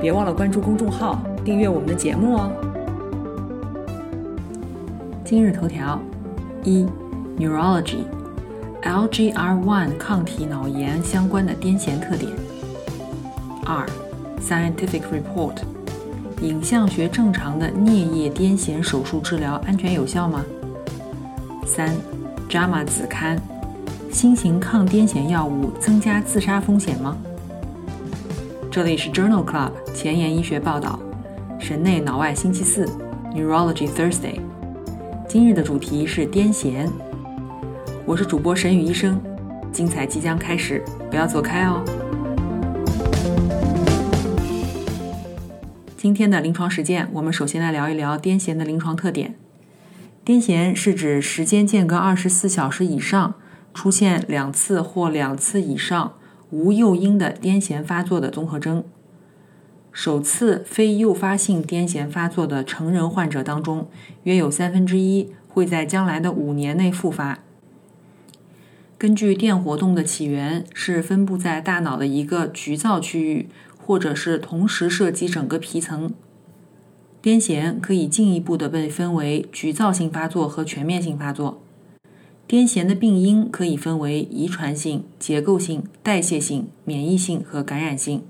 别忘了关注公众号，订阅我们的节目哦。今日头条：一、Neurology，LGR1 抗体脑炎相关的癫痫特点。二、Scientific Report，影像学正常的颞叶癫痫手术治疗安全有效吗？三、JAMA 子刊，新型抗癫痫药物增加自杀风险吗？这里是 Journal Club 前沿医学报道，神内脑外星期四 Neurology Thursday。今日的主题是癫痫。我是主播沈宇医生，精彩即将开始，不要走开哦。今天的临床实践，我们首先来聊一聊癫痫的临床特点。癫痫是指时间间隔二十四小时以上，出现两次或两次以上。无诱因的癫痫发作的综合征。首次非诱发性癫痫发作的成人患者当中，约有三分之一会在将来的五年内复发。根据电活动的起源是分布在大脑的一个局灶区域，或者是同时涉及整个皮层。癫痫可以进一步的被分为局灶性发作和全面性发作。癫痫的病因可以分为遗传性、结构性、代谢性、免疫性和感染性。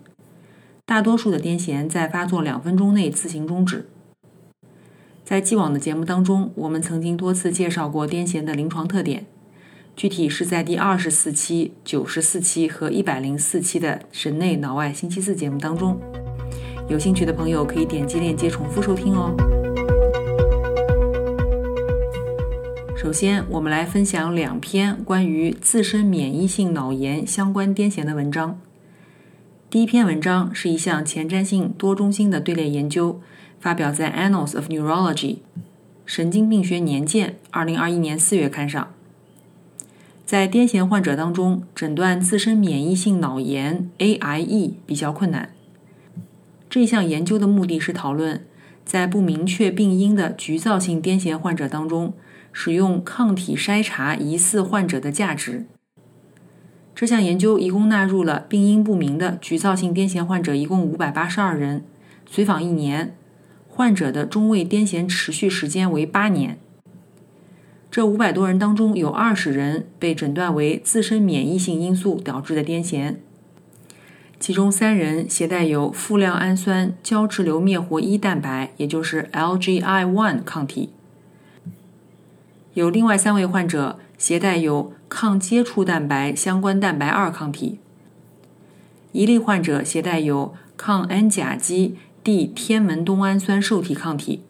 大多数的癫痫在发作两分钟内自行终止。在既往的节目当中，我们曾经多次介绍过癫痫的临床特点，具体是在第二十四期、九十四期和一百零四期的神内脑外星期四节目当中。有兴趣的朋友可以点击链接重复收听哦。首先，我们来分享两篇关于自身免疫性脑炎相关癫痫的文章。第一篇文章是一项前瞻性多中心的队列研究，发表在《Annals of Neurology》神经病学年鉴二零二一年四月刊上。在癫痫患者当中，诊断自身免疫性脑炎 （AIE） 比较困难。这项研究的目的是讨论在不明确病因的局灶性癫痫患者当中。使用抗体筛查疑似患者的价值。这项研究一共纳入了病因不明的局灶性癫痫患者，一共五百八十二人，随访一年，患者的中位癫痫持续时间为八年。这五百多人当中，有二十人被诊断为自身免疫性因素导致的癫痫，其中三人携带有富量氨酸胶质瘤灭活一蛋白，也就是 LGI1 抗体。有另外三位患者携带有抗接触蛋白相关蛋白二抗体，一例患者携带有抗 N 甲基 D 天门冬氨酸受体抗体，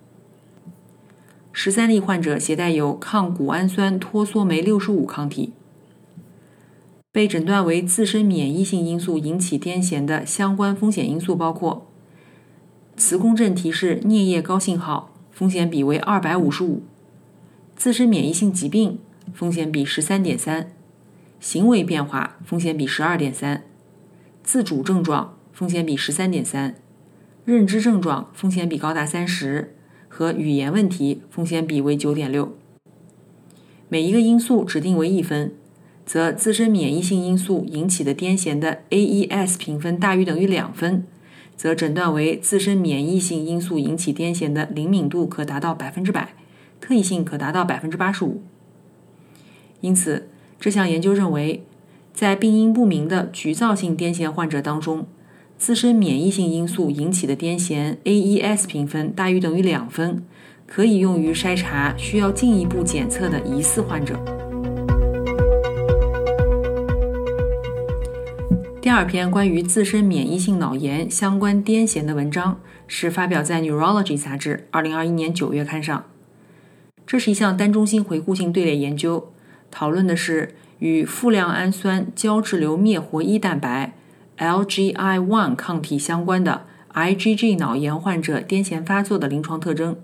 十三例患者携带有抗谷氨酸脱羧酶六十五抗体。被诊断为自身免疫性因素引起癫痫的相关风险因素包括：磁共振提示颞叶高信号，风险比为二百五十五。自身免疫性疾病风险比十三点三，行为变化风险比十二点三，自主症状风险比十三点三，认知症状风险比高达三十，和语言问题风险比为九点六。每一个因素指定为一分，则自身免疫性因素引起的癫痫的 AES 评分大于等于两分，则诊断为自身免疫性因素引起癫痫的灵敏度可达到百分之百。特异性可达到百分之八十五，因此这项研究认为，在病因不明的局灶性癫痫患者当中，自身免疫性因素引起的癫痫 AES 评分大于等于两分，可以用于筛查需要进一步检测的疑似患者。第二篇关于自身免疫性脑炎相关癫痫的文章是发表在《Neurology》杂志二零二一年九月刊上。这是一项单中心回顾性队列研究，讨论的是与富量氨酸胶质瘤灭活一蛋白 （LGI1） 抗体相关的 IgG 脑炎患者癫痫发作的临床特征。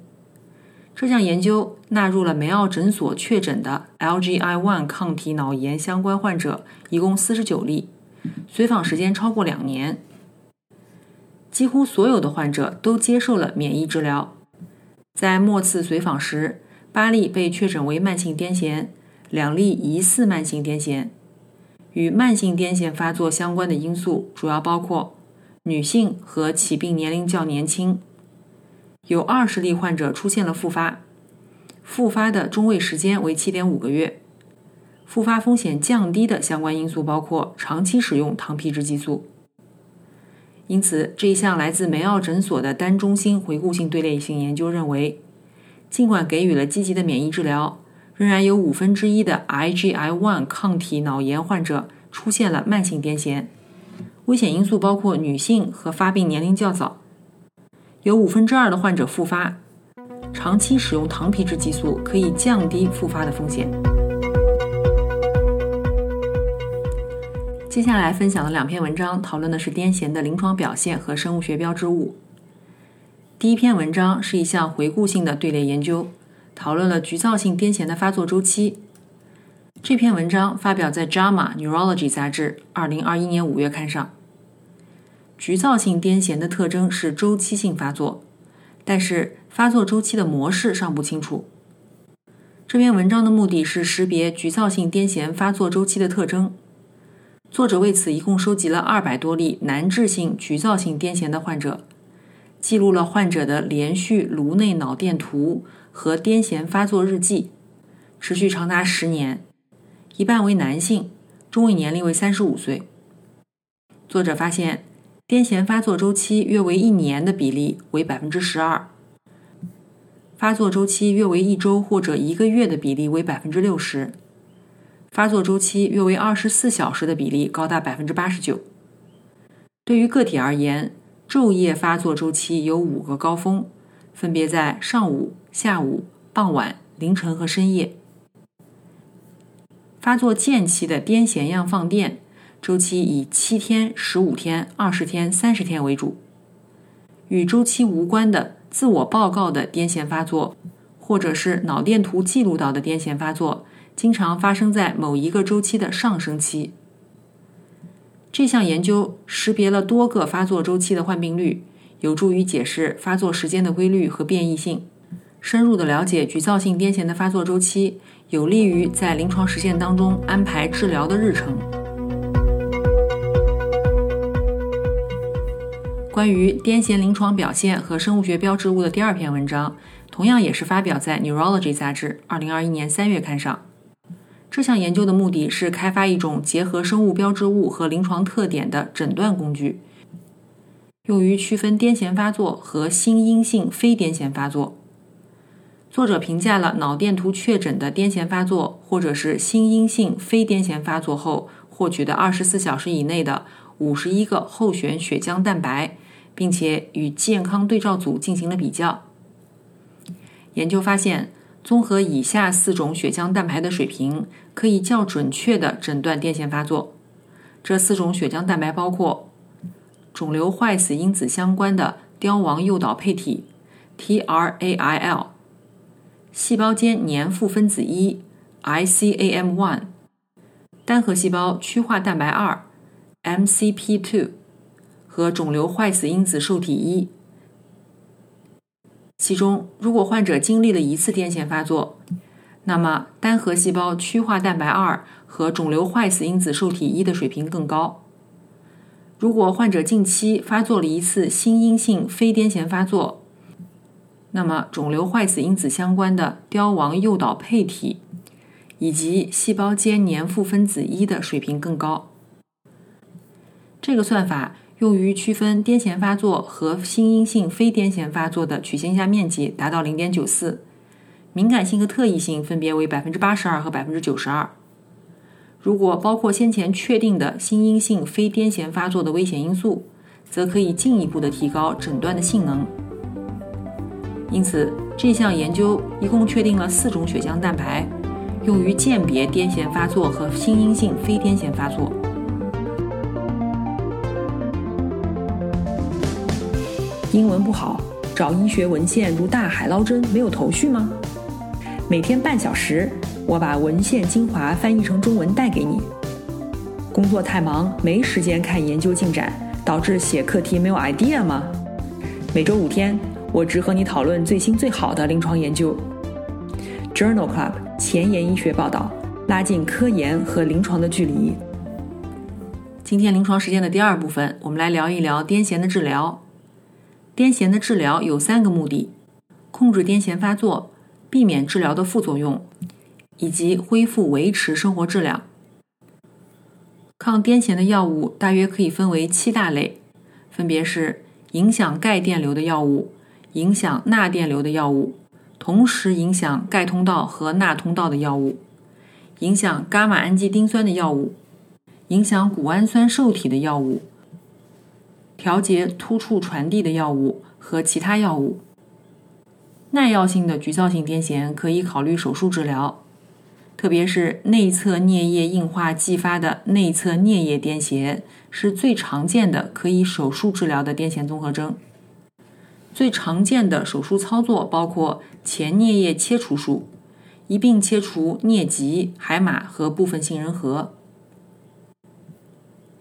这项研究纳入了梅奥诊所确诊的 LGI1 抗体脑炎相关患者，一共四十九例，随访时间超过两年。几乎所有的患者都接受了免疫治疗。在末次随访时，八例被确诊为慢性癫痫，两例疑似慢性癫痫。与慢性癫痫发作相关的因素主要包括女性和起病年龄较年轻。有二十例患者出现了复发，复发的中位时间为七点五个月。复发风险降低的相关因素包括长期使用糖皮质激素。因此，这一项来自梅奥诊所的单中心回顾性队列性研究认为，尽管给予了积极的免疫治疗，仍然有五分之一的 IgI1 抗体脑炎患者出现了慢性癫痫。危险因素包括女性和发病年龄较早。有五分之二的患者复发，长期使用糖皮质激素可以降低复发的风险。接下来分享的两篇文章讨论的是癫痫的临床表现和生物学标志物。第一篇文章是一项回顾性的队列研究，讨论了局灶性癫痫的发作周期。这篇文章发表在《JAMA Neurology》杂志二零二一年五月刊上。局灶性癫痫的特征是周期性发作，但是发作周期的模式尚不清楚。这篇文章的目的是识别局灶性癫痫发作周期的特征。作者为此一共收集了二百多例难治性局灶性癫痫的患者，记录了患者的连续颅内脑电图和癫痫发作日记，持续长达十年，一半为男性，中位年龄为三十五岁。作者发现。癫痫发作周期约为一年的比例为百分之十二，发作周期约为一周或者一个月的比例为百分之六十，发作周期约为二十四小时的比例高达百分之八十九。对于个体而言，昼夜发作周期有五个高峰，分别在上午、下午、傍晚、凌晨和深夜。发作间期的癫痫样放电。周期以七天、十五天、二十天、三十天为主。与周期无关的自我报告的癫痫发作，或者是脑电图记录到的癫痫发作，经常发生在某一个周期的上升期。这项研究识别了多个发作周期的患病率，有助于解释发作时间的规律和变异性。深入的了解局灶性癫痫的发作周期，有利于在临床实践当中安排治疗的日程。关于癫痫临床表现和生物学标志物的第二篇文章，同样也是发表在《Neurology》杂志2021年3月刊上。这项研究的目的是开发一种结合生物标志物和临床特点的诊断工具，用于区分癫痫发作和心因性非癫痫发作。作者评价了脑电图确诊的癫痫发作或者是心因性非癫痫发作后获取的24小时以内的51个候选血浆蛋白。并且与健康对照组进行了比较。研究发现，综合以下四种血浆蛋白的水平，可以较准确地诊断癫痫发作。这四种血浆蛋白包括肿瘤坏死因子相关的凋亡诱导配体 （TRAIL）、细胞间粘附分子一 （ICAM1）、单核细胞趋化蛋白二 （MCP2）。和肿瘤坏死因子受体一，其中如果患者经历了一次癫痫发作，那么单核细胞趋化蛋白二和肿瘤坏死因子受体一的水平更高。如果患者近期发作了一次心因性非癫痫发作，那么肿瘤坏死因子相关的凋亡诱导配体以及细胞间粘附分子一的水平更高。这个算法。用于区分癫痫发作和心因性非癫痫发作的曲线下面积达到零点九四，敏感性和特异性分别为百分之八十二和百分之九十二。如果包括先前确定的心因性非癫痫发作的危险因素，则可以进一步的提高诊断的性能。因此，这项研究一共确定了四种血浆蛋白，用于鉴别癫痫发作和心因性非癫痫发作。英文不好，找医学文献如大海捞针，没有头绪吗？每天半小时，我把文献精华翻译成中文带给你。工作太忙，没时间看研究进展，导致写课题没有 idea 吗？每周五天，我只和你讨论最新最好的临床研究。Journal Club 前沿医学报道，拉近科研和临床的距离。今天临床实践的第二部分，我们来聊一聊癫痫的治疗。癫痫的治疗有三个目的：控制癫痫发作。避免治疗的副作用，以及恢复维持生活质量。抗癫痫的药物大约可以分为七大类，分别是影响钙电流的药物、影响钠电流的药物、同时影响钙通道和钠通道的药物、影响伽马氨基丁酸的药物、影响谷氨酸受体的药物、调节突触传递的药物和其他药物。耐药性的局灶性癫痫可以考虑手术治疗，特别是内侧颞叶硬化继发的内侧颞叶癫痫是最常见的可以手术治疗的癫痫综合征。最常见的手术操作包括前颞叶切除术，一并切除颞棘、海马和部分杏仁核。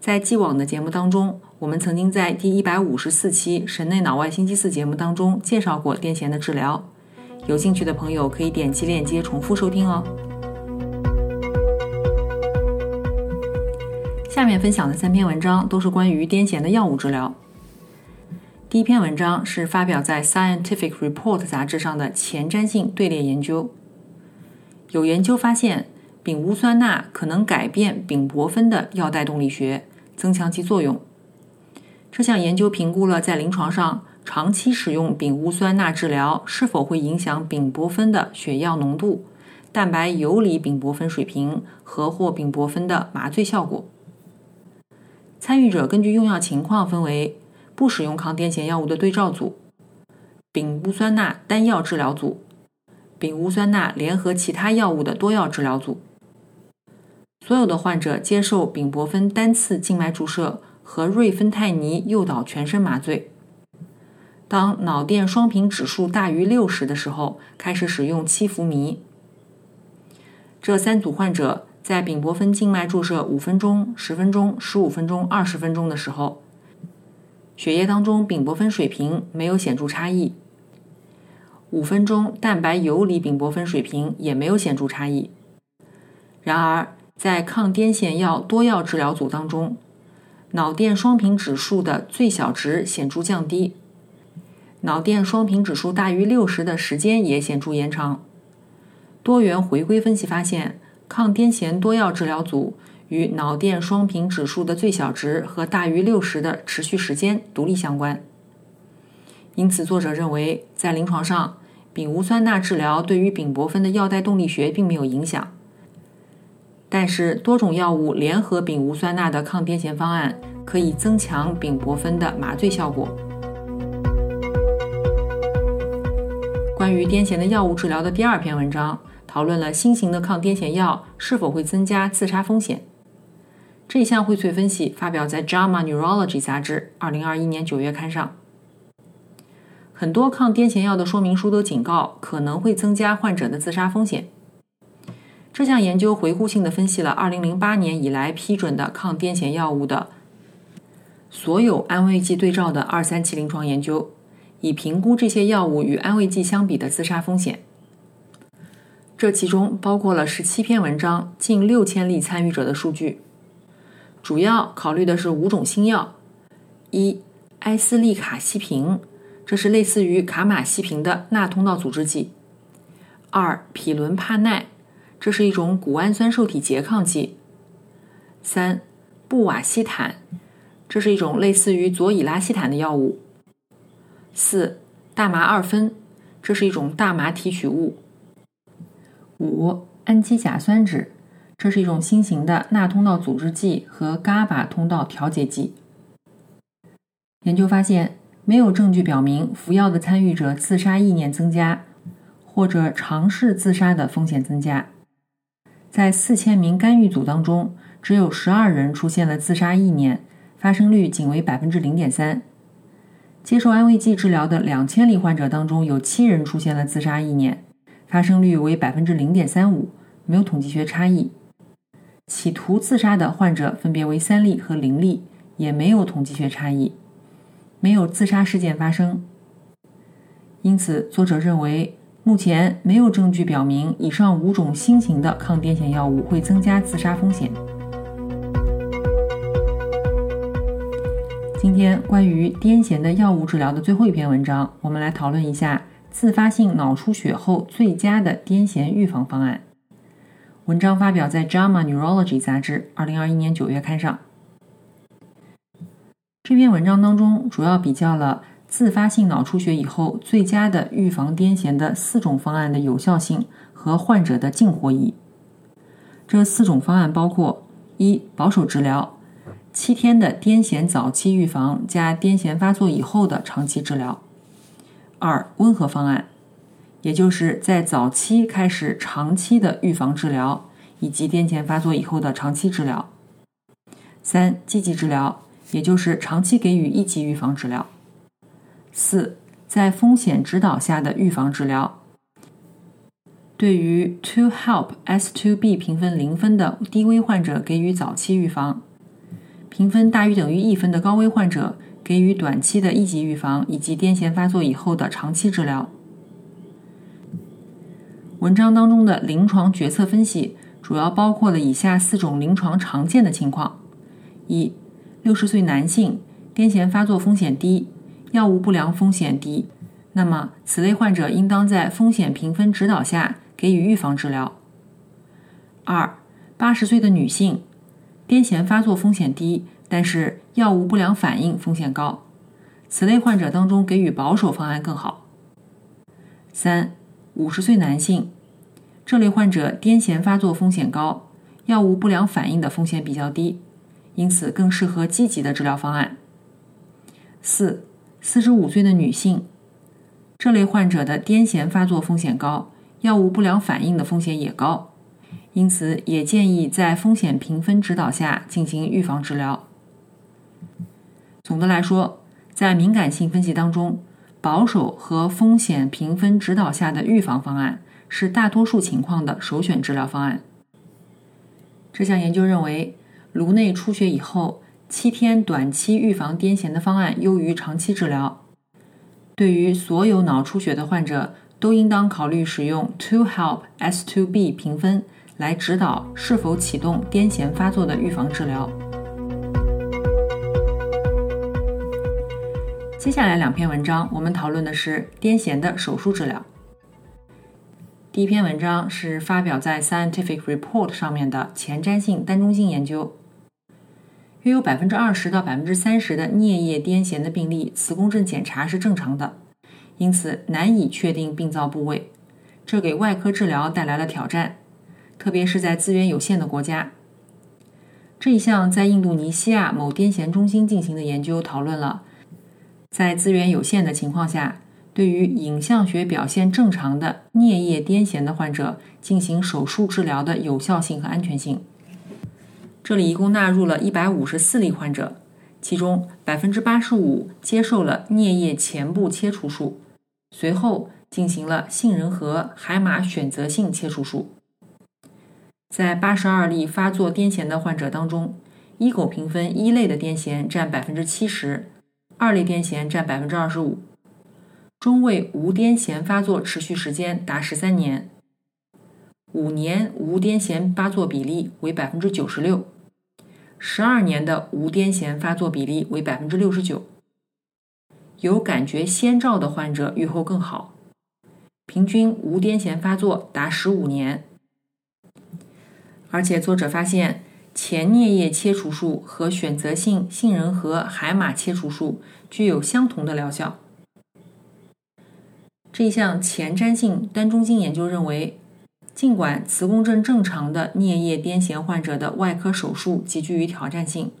在既往的节目当中。我们曾经在第一百五十四期《神内脑外星期四》节目当中介绍过癫痫的治疗，有兴趣的朋友可以点击链接重复收听哦。下面分享的三篇文章都是关于癫痫的药物治疗。第一篇文章是发表在《Scientific Report》杂志上的前瞻性队列研究，有研究发现，丙戊酸钠可能改变丙泊酚的药代动力学，增强其作用。这项研究评估了在临床上长期使用丙戊酸钠治疗是否会影响丙泊酚的血药浓度、蛋白游离丙泊酚水平和或丙泊酚的麻醉效果。参与者根据用药情况分为不使用抗癫痫药物的对照组、丙戊酸钠单药治疗组、丙戊酸钠联合其他药物的多药治疗组。所有的患者接受丙泊酚单次静脉注射。和瑞芬泰尼诱导全身麻醉。当脑电双频指数大于六十的时候，开始使用七氟醚。这三组患者在丙泊酚静脉注射五分钟、十分钟、十五分钟、二十分钟的时候，血液当中丙泊酚水平没有显著差异。五分钟蛋白游离丙泊酚水平也没有显著差异。然而，在抗癫痫药多药治疗组当中，脑电双频指数的最小值显著降低，脑电双频指数大于六十的时间也显著延长。多元回归分析发现，抗癫痫多药治疗组与脑电双频指数的最小值和大于六十的持续时间独立相关。因此，作者认为，在临床上，丙戊酸钠治疗对于丙泊酚的药代动力学并没有影响。但是多种药物联合丙戊酸钠的抗癫痫方案可以增强丙泊酚的麻醉效果。关于癫痫的药物治疗的第二篇文章讨论了新型的抗癫痫药是否会增加自杀风险。这项荟萃分析发表在《JAMA Neurology》杂志2021年9月刊上。很多抗癫痫药的说明书都警告可能会增加患者的自杀风险。这项研究回顾性的分析了2008年以来批准的抗癫痫药物的所有安慰剂对照的二三期临床研究，以评估这些药物与安慰剂相比的自杀风险。这其中包括了17篇文章、近6000例参与者的数据，主要考虑的是五种新药：一、埃斯利卡西平，这是类似于卡马西平的钠通道阻滞剂；二、匹伦帕奈。这是一种谷氨酸受体拮抗剂。三，布瓦西坦，这是一种类似于左乙拉西坦的药物。四，大麻二酚，这是一种大麻提取物。五，氨基甲酸酯，这是一种新型的钠通道阻滞剂和伽巴通道调节剂。研究发现，没有证据表明服药的参与者自杀意念增加，或者尝试自杀的风险增加。在四千名干预组当中，只有十二人出现了自杀意念，发生率仅为百分之零点三。接受安慰剂治疗的两千例患者当中，有七人出现了自杀意念，发生率为百分之零点三五，没有统计学差异。企图自杀的患者分别为三例和零例，也没有统计学差异，没有自杀事件发生。因此，作者认为目前没有证据表明以上五种新型的抗癫痫药物会增加自杀风险。今天关于癫痫的药物治疗的最后一篇文章，我们来讨论一下自发性脑出血后最佳的癫痫预防方案。文章发表在《JAMA Neurology》杂志2021年9月刊上。这篇文章当中主要比较了自发性脑出血以后最佳的预防癫痫的四种方案的有效性和患者的净获益。这四种方案包括：一、保守治疗。七天的癫痫早期预防加癫痫发作以后的长期治疗。二、温和方案，也就是在早期开始长期的预防治疗，以及癫痫发作以后的长期治疗。三、积极治疗，也就是长期给予一级预防治疗。四、在风险指导下的预防治疗，对于 To Help S2B 评分零分的低危患者给予早期预防。评分大于等于一分的高危患者，给予短期的一级预防以及癫痫发作以后的长期治疗。文章当中的临床决策分析主要包括了以下四种临床常见的情况：一、六十岁男性，癫痫发作风险低，药物不良风险低，那么此类患者应当在风险评分指导下给予预防治疗。二、八十岁的女性。癫痫发作风险低，但是药物不良反应风险高，此类患者当中给予保守方案更好。三、五十岁男性，这类患者癫痫发作风险高，药物不良反应的风险比较低，因此更适合积极的治疗方案。四、四十五岁的女性，这类患者的癫痫发作风险高，药物不良反应的风险也高。因此，也建议在风险评分指导下进行预防治疗。总的来说，在敏感性分析当中，保守和风险评分指导下的预防方案是大多数情况的首选治疗方案。这项研究认为，颅内出血以后七天短期预防癫痫的方案优于长期治疗。对于所有脑出血的患者，都应当考虑使用 To Help S2B 评分。来指导是否启动癫痫发作的预防治疗。接下来两篇文章，我们讨论的是癫痫的手术治疗。第一篇文章是发表在《Scientific Report》上面的前瞻性单中心研究。约有百分之二十到百分之三十的颞叶癫痫的病例，磁共振检查是正常的，因此难以确定病灶部位，这给外科治疗带来了挑战。特别是在资源有限的国家，这一项在印度尼西亚某癫痫中心进行的研究讨论了，在资源有限的情况下，对于影像学表现正常的颞叶癫痫的患者进行手术治疗的有效性和安全性。这里一共纳入了一百五十四例患者，其中百分之八十五接受了颞叶前部切除术，随后进行了杏仁核海马选择性切除术。在八十二例发作癫痫的患者当中，一狗评分一类的癫痫占百分之七十，二类癫痫占百分之二十五，中位无癫痫发作持续时间达十三年，五年无癫痫发作比例为百分之九十六，十二年的无癫痫发作比例为百分之六十九，有感觉先兆的患者预后更好，平均无癫痫发作达十五年。而且，作者发现前颞叶切除术和选择性杏仁核海马切除术具有相同的疗效。这项前瞻性单中心研究认为，尽管磁共振正常的颞叶癫痫患者的外科手术极具于挑战性，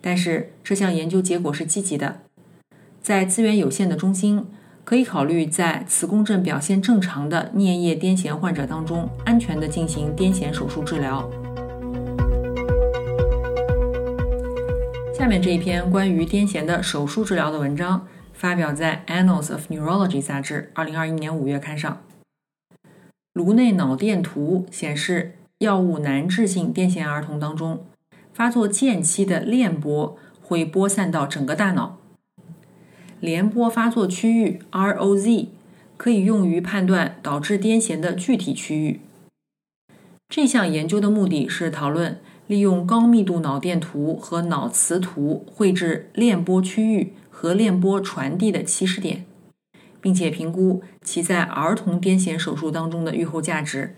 但是这项研究结果是积极的。在资源有限的中心。可以考虑在磁共振表现正常的颞叶癫痫患者当中，安全的进行癫痫手术治疗。下面这一篇关于癫痫的手术治疗的文章，发表在《Annals of Neurology》杂志2021年5月刊上。颅内脑电图显示，药物难治性癫痫儿童当中，发作间期的链波会播散到整个大脑。联波发作区域 （ROZ） 可以用于判断导致癫痫的具体区域。这项研究的目的是讨论利用高密度脑电图和脑磁图绘制链波区域和链波传递的起始点，并且评估其在儿童癫痫手术当中的预后价值。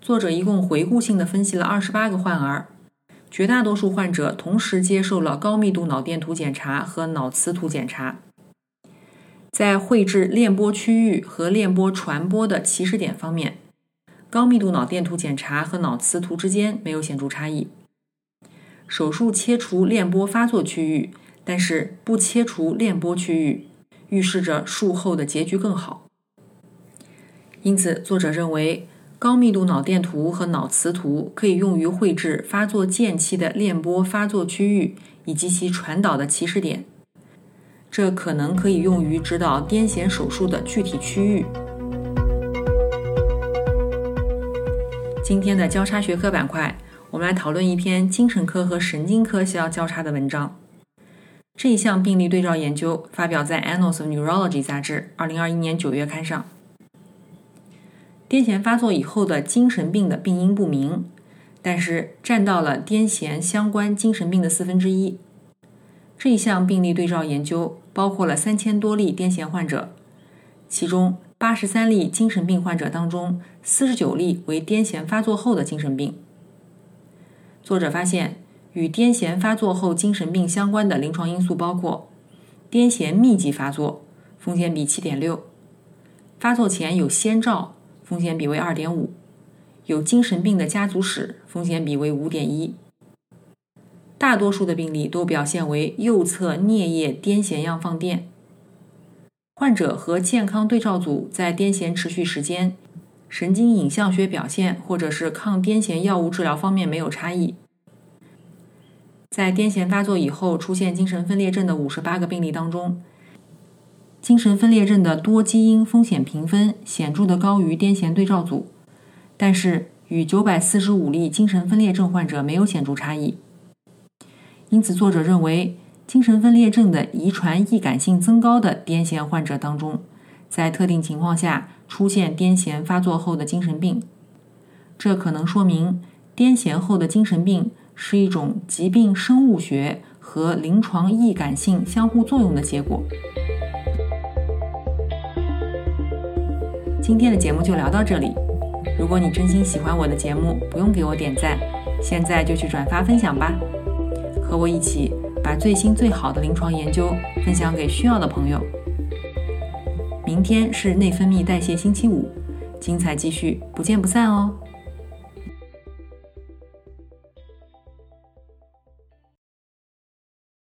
作者一共回顾性的分析了二十八个患儿。绝大多数患者同时接受了高密度脑电图检查和脑磁图检查，在绘制链波区域和链波传播的起始点方面，高密度脑电图检查和脑磁图之间没有显著差异。手术切除链波发作区域，但是不切除链波区域，预示着术后的结局更好。因此，作者认为。高密度脑电图和脑磁图可以用于绘制发作间期的链波发作区域以及其传导的起始点，这可能可以用于指导癫痫手术的具体区域。今天的交叉学科板块，我们来讨论一篇精神科和神经科需要交叉的文章。这一项病例对照研究发表在《Annals of Neurology》杂志2021年9月刊上。癫痫发作以后的精神病的病因不明，但是占到了癫痫相关精神病的四分之一。这一项病例对照研究包括了三千多例癫痫患者，其中八十三例精神病患者当中，四十九例为癫痫发作后的精神病。作者发现，与癫痫发作后精神病相关的临床因素包括：癫痫密集发作，风险比七点六；发作前有先兆。风险比为二点五，有精神病的家族史，风险比为五点一。大多数的病例都表现为右侧颞叶癫痫样放电。患者和健康对照组在癫痫持续时间、神经影像学表现或者是抗癫痫药物治疗方面没有差异。在癫痫发作以后出现精神分裂症的五十八个病例当中。精神分裂症的多基因风险评分显著的高于癫痫对照组，但是与九百四十五例精神分裂症患者没有显著差异。因此，作者认为精神分裂症的遗传易感性增高的癫痫患者当中，在特定情况下出现癫痫发作后的精神病，这可能说明癫痫后的精神病是一种疾病生物学和临床易感性相互作用的结果。今天的节目就聊到这里。如果你真心喜欢我的节目，不用给我点赞，现在就去转发分享吧，和我一起把最新最好的临床研究分享给需要的朋友。明天是内分泌代谢星期五，精彩继续，不见不散哦。